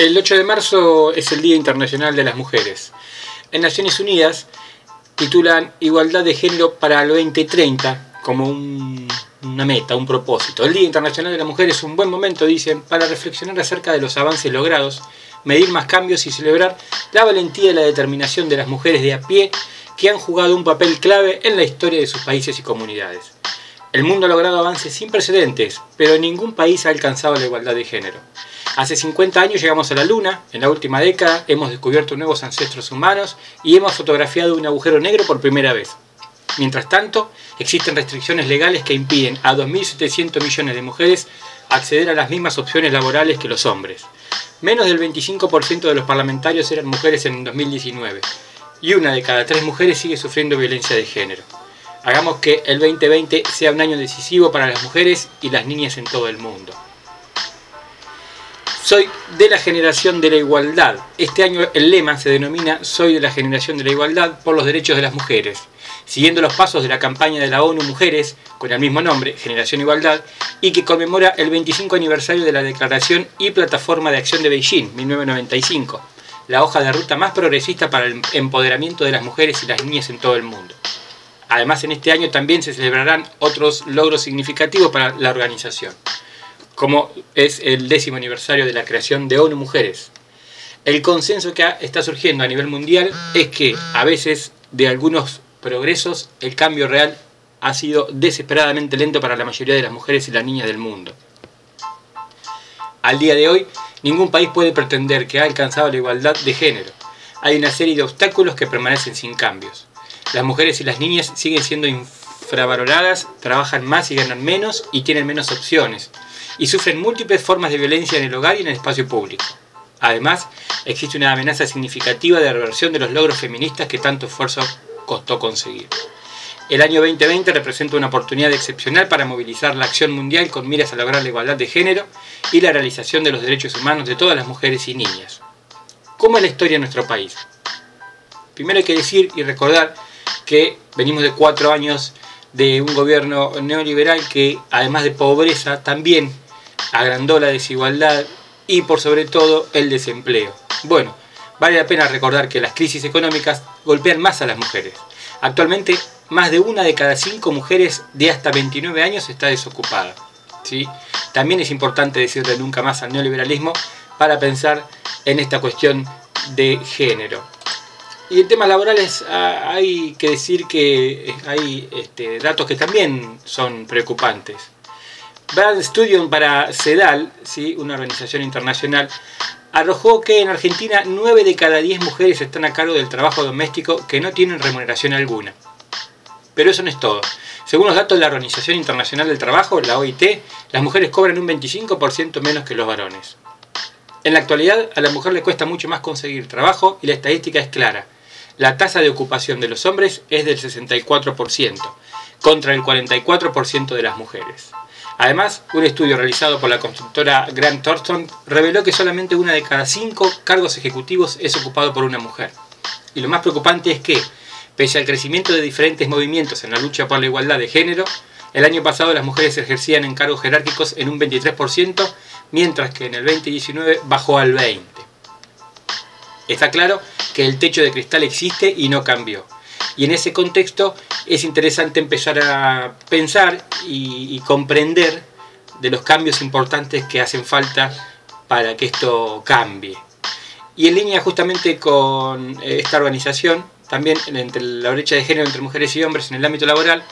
El 8 de marzo es el Día Internacional de las Mujeres. En Naciones Unidas titulan Igualdad de Género para el 2030 como una meta, un propósito. El Día Internacional de la Mujer es un buen momento, dicen, para reflexionar acerca de los avances logrados, medir más cambios y celebrar la valentía y la determinación de las mujeres de a pie que han jugado un papel clave en la historia de sus países y comunidades. El mundo ha logrado avances sin precedentes, pero ningún país ha alcanzado la igualdad de género. Hace 50 años llegamos a la Luna, en la última década hemos descubierto nuevos ancestros humanos y hemos fotografiado un agujero negro por primera vez. Mientras tanto, existen restricciones legales que impiden a 2.700 millones de mujeres acceder a las mismas opciones laborales que los hombres. Menos del 25% de los parlamentarios eran mujeres en 2019 y una de cada tres mujeres sigue sufriendo violencia de género. Hagamos que el 2020 sea un año decisivo para las mujeres y las niñas en todo el mundo. Soy de la generación de la igualdad. Este año el lema se denomina Soy de la generación de la igualdad por los derechos de las mujeres, siguiendo los pasos de la campaña de la ONU Mujeres, con el mismo nombre, Generación Igualdad, y que conmemora el 25 aniversario de la Declaración y Plataforma de Acción de Beijing, 1995, la hoja de ruta más progresista para el empoderamiento de las mujeres y las niñas en todo el mundo. Además, en este año también se celebrarán otros logros significativos para la organización como es el décimo aniversario de la creación de ONU Mujeres. El consenso que está surgiendo a nivel mundial es que a veces de algunos progresos el cambio real ha sido desesperadamente lento para la mayoría de las mujeres y las niñas del mundo. Al día de hoy, ningún país puede pretender que ha alcanzado la igualdad de género. Hay una serie de obstáculos que permanecen sin cambios. Las mujeres y las niñas siguen siendo infravaloradas, trabajan más y ganan menos y tienen menos opciones y sufren múltiples formas de violencia en el hogar y en el espacio público. Además, existe una amenaza significativa de reversión de los logros feministas que tanto esfuerzo costó conseguir. El año 2020 representa una oportunidad excepcional para movilizar la acción mundial con miras a lograr la igualdad de género y la realización de los derechos humanos de todas las mujeres y niñas. ¿Cómo es la historia de nuestro país? Primero hay que decir y recordar que venimos de cuatro años de un gobierno neoliberal que, además de pobreza, también agrandó la desigualdad y por sobre todo el desempleo. Bueno, vale la pena recordar que las crisis económicas golpean más a las mujeres. Actualmente, más de una de cada cinco mujeres de hasta 29 años está desocupada. ¿sí? También es importante decirle nunca más al neoliberalismo para pensar en esta cuestión de género. Y en temas laborales ah, hay que decir que hay este, datos que también son preocupantes. Brand Studium para CEDAL, ¿sí? una organización internacional, arrojó que en Argentina 9 de cada 10 mujeres están a cargo del trabajo doméstico que no tienen remuneración alguna. Pero eso no es todo. Según los datos de la Organización Internacional del Trabajo, la OIT, las mujeres cobran un 25% menos que los varones. En la actualidad, a la mujer le cuesta mucho más conseguir trabajo y la estadística es clara. La tasa de ocupación de los hombres es del 64%, contra el 44% de las mujeres. Además, un estudio realizado por la constructora Grant Thornton reveló que solamente una de cada cinco cargos ejecutivos es ocupado por una mujer. Y lo más preocupante es que, pese al crecimiento de diferentes movimientos en la lucha por la igualdad de género, el año pasado las mujeres ejercían en cargos jerárquicos en un 23%, mientras que en el 2019 bajó al 20%. Está claro que el techo de cristal existe y no cambió. Y en ese contexto es interesante empezar a pensar y, comprender de los cambios importantes que hacen falta para que esto cambie. Y en línea justamente con esta organización, también entre la brecha de género entre mujeres y hombres en el ámbito laboral,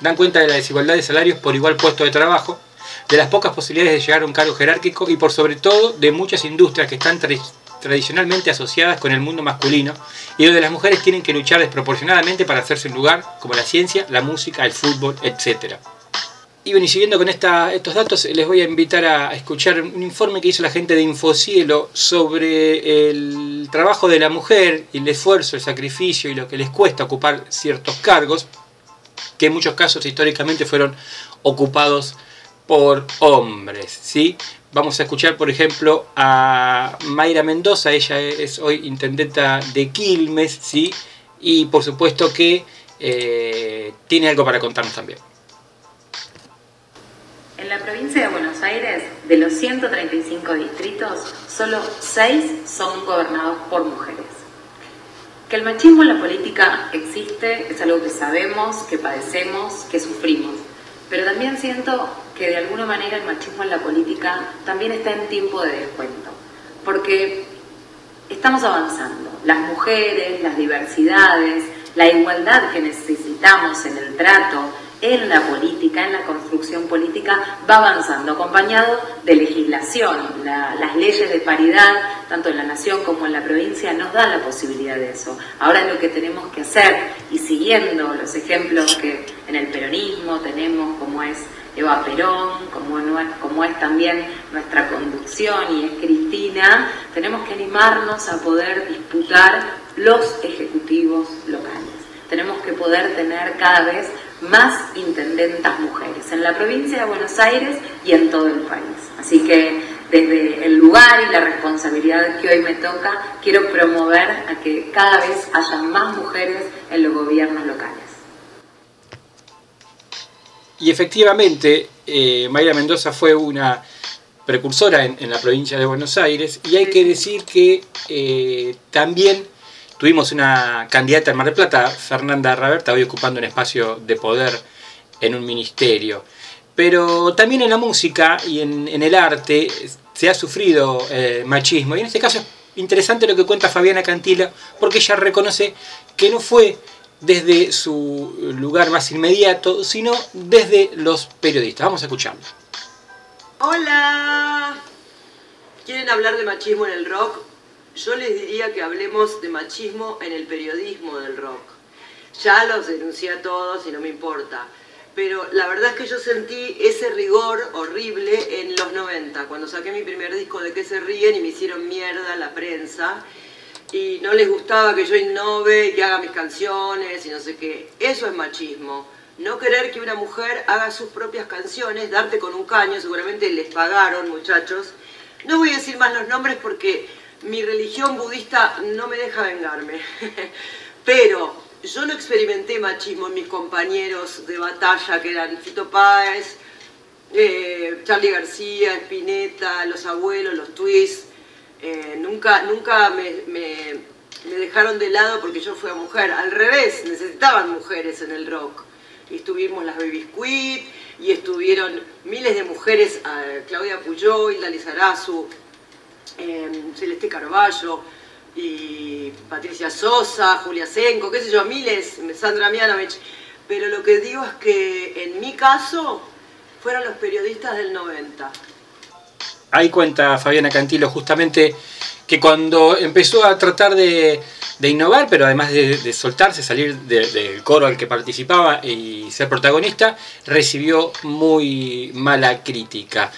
dan cuenta de la desigualdad de salarios por igual puesto de trabajo, de las pocas posibilidades de llegar a un cargo jerárquico y por sobre todo de muchas industrias que están tradicionalmente asociadas con el mundo masculino y donde las mujeres tienen que luchar desproporcionadamente para hacerse un lugar, como la ciencia, la música, el fútbol, etc. Y bueno, y siguiendo con estos datos, les voy a invitar a escuchar un informe que hizo la gente de Infocielo sobre el trabajo de la mujer, el esfuerzo, el sacrificio y lo que les cuesta ocupar ciertos cargos, que en muchos casos históricamente fueron ocupados por hombres. ¿sí? Vamos a escuchar, por ejemplo, a Mayra Mendoza, ella es hoy intendenta de Quilmes, ¿sí? y por supuesto que eh, tiene algo para contarnos también. En la provincia de Buenos Aires, de los 135 distritos, solo 6 son gobernados por mujeres. Que el machismo en la política existe es algo que sabemos, que padecemos, que sufrimos, pero también siento que de alguna manera el machismo en la política también está en tiempo de descuento, porque estamos avanzando. Las mujeres, las diversidades, la igualdad que necesitamos en el trato, en la política, en la construcción política, va avanzando, acompañado de legislación. las leyes de paridad, tanto en la nación como en la provincia, nos dan la posibilidad de eso. Ahora lo que tenemos que hacer, y siguiendo los ejemplos que en el peronismo tenemos, como es Eva Perón, como, es también nuestra conducción y es Cristina, tenemos que animarnos a poder disputar los ejecutivos locales. Tenemos que poder tener cada vez más intendentas mujeres en la provincia de Buenos Aires y en todo el país. Así que desde el lugar y la responsabilidad que hoy me toca, quiero promover a que cada vez haya más mujeres en los gobiernos locales. Y efectivamente, eh, Mayra Mendoza fue una precursora en, la provincia de Buenos Aires y hay que decir que eh, también tuvimos una candidata en Mar del Plata, Fernanda Raberta, hoy ocupando un espacio de poder en un ministerio. Pero también en la música y en, el arte se ha sufrido eh, machismo y en este caso es interesante lo que cuenta Fabiana Cantila porque ella reconoce que no fue desde su lugar más inmediato, sino desde los periodistas. Vamos a escucharlo. Hola. ¿Quieren hablar de machismo en el rock? Yo les diría que hablemos de machismo en el periodismo del rock. Ya los denuncié a todos y no me importa. Pero la verdad es que yo sentí ese rigor horrible en los 90, cuando saqué mi primer disco de que se ríen y me hicieron mierda la prensa y no les gustaba que yo innove que haga mis canciones y no sé qué. Eso es machismo. No querer que una mujer haga sus propias canciones, darte con un caño, seguramente les pagaron, muchachos. No voy a decir más los nombres porque mi religión budista no me deja vengarme. Pero yo no experimenté machismo en mis compañeros de batalla, que eran Fito Páez, eh, Charlie García, Spinetta, los abuelos, los twists. Eh, nunca nunca me, dejaron de lado porque yo fui mujer. Al revés, necesitaban mujeres en el rock. Y estuvimos las Baby Squid, y estuvieron miles de mujeres, Claudia Puyol, Hilda Lizarazu, em, Celeste Carballo, y Patricia Sosa, Julia Senko, qué sé yo, miles, Sandra Mianovich. Pero lo que digo es que en mi caso fueron los periodistas del 90 ahí cuenta Fabiana Cantilo justamente que cuando empezó a tratar de, innovar, pero además de, soltarse, salir del coro al que participaba y ser protagonista, recibió muy mala crítica.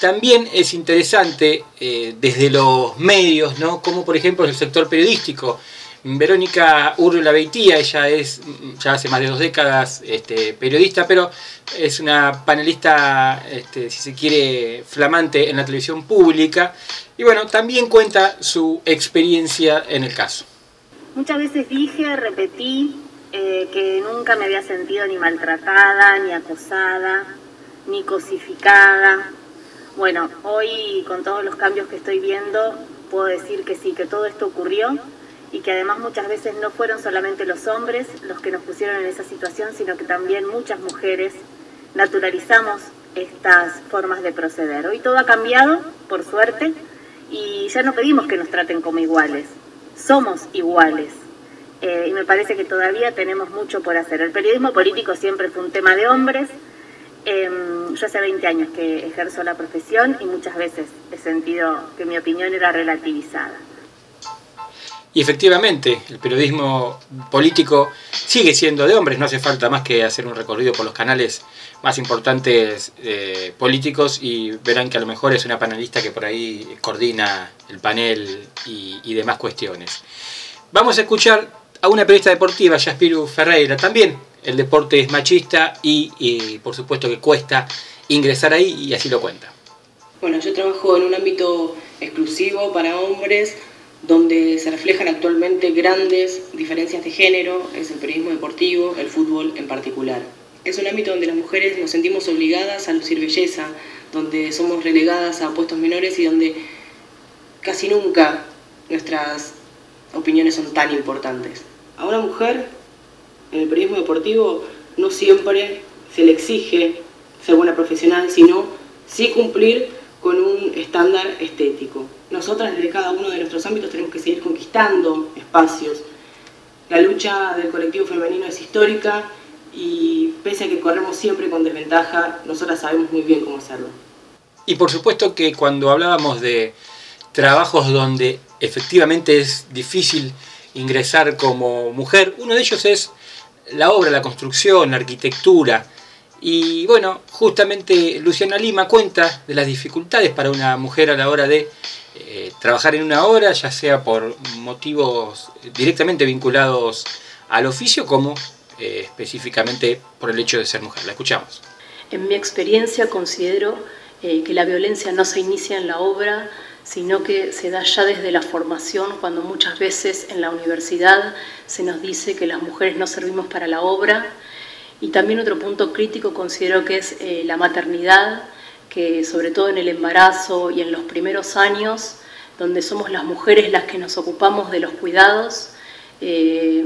También es interesante eh, desde los medios, ¿no? como por ejemplo el sector periodístico, Verónica Urriola Beitía, ella es ya hace más de dos décadas este, periodista, pero es una panelista, este, si se quiere, flamante en la televisión pública. Y bueno, también cuenta su experiencia en el caso. Muchas veces dije, repetí, eh, que nunca me había sentido ni maltratada, ni acosada, ni cosificada. Bueno, hoy con todos los cambios que estoy viendo, puedo decir que sí, que todo esto ocurrió y que además muchas veces no fueron solamente los hombres los que nos pusieron en esa situación, sino que también muchas mujeres naturalizamos estas formas de proceder. Hoy todo ha cambiado, por suerte, y ya no pedimos que nos traten como iguales, somos iguales. Eh, y me parece que todavía tenemos mucho por hacer. El periodismo político siempre fue un tema de hombres. Em, yo hace 20 años que ejerzo la profesión y muchas veces he sentido que mi opinión era relativizada. Y efectivamente, el periodismo político sigue siendo de hombres, no hace falta más que hacer un recorrido por los canales más importantes eh, políticos y verán que a lo mejor es una panelista que por ahí coordina el panel y, demás cuestiones. Vamos a escuchar a una periodista deportiva, Jaspiru Ferreira, también el deporte es machista y, y por supuesto que cuesta ingresar ahí y así lo cuenta. Bueno, yo trabajo en un ámbito exclusivo para hombres donde se reflejan actualmente grandes diferencias de género, es el periodismo deportivo, el fútbol en particular. Es un ámbito donde las mujeres nos sentimos obligadas a lucir belleza, donde somos relegadas a puestos menores y donde casi nunca nuestras opiniones son tan importantes. A una mujer en el periodismo deportivo no siempre se le exige ser buena profesional, sino sí cumplir con un estándar estético. Nosotras desde cada uno de nuestros ámbitos tenemos que seguir conquistando espacios. La lucha del colectivo femenino es histórica y pese a que corremos siempre con desventaja, nosotras sabemos muy bien cómo hacerlo. Y por supuesto que cuando hablábamos de trabajos donde efectivamente es difícil ingresar como mujer, uno de ellos es la obra, la construcción, la arquitectura. Y bueno, justamente Luciana Lima cuenta de las dificultades para una mujer a la hora de eh, trabajar en una obra, ya sea por motivos directamente vinculados al oficio como eh, específicamente por el hecho de ser mujer. La escuchamos. En mi experiencia considero eh, que la violencia no se inicia en la obra, sino que se da ya desde la formación, cuando muchas veces en la universidad se nos dice que las mujeres no servimos para la obra. Y también otro punto crítico considero que es eh, la maternidad, que sobre todo en el embarazo y en los primeros años, donde somos las mujeres las que nos ocupamos de los cuidados, eh,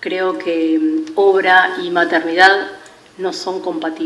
creo que obra y maternidad no son compatibles.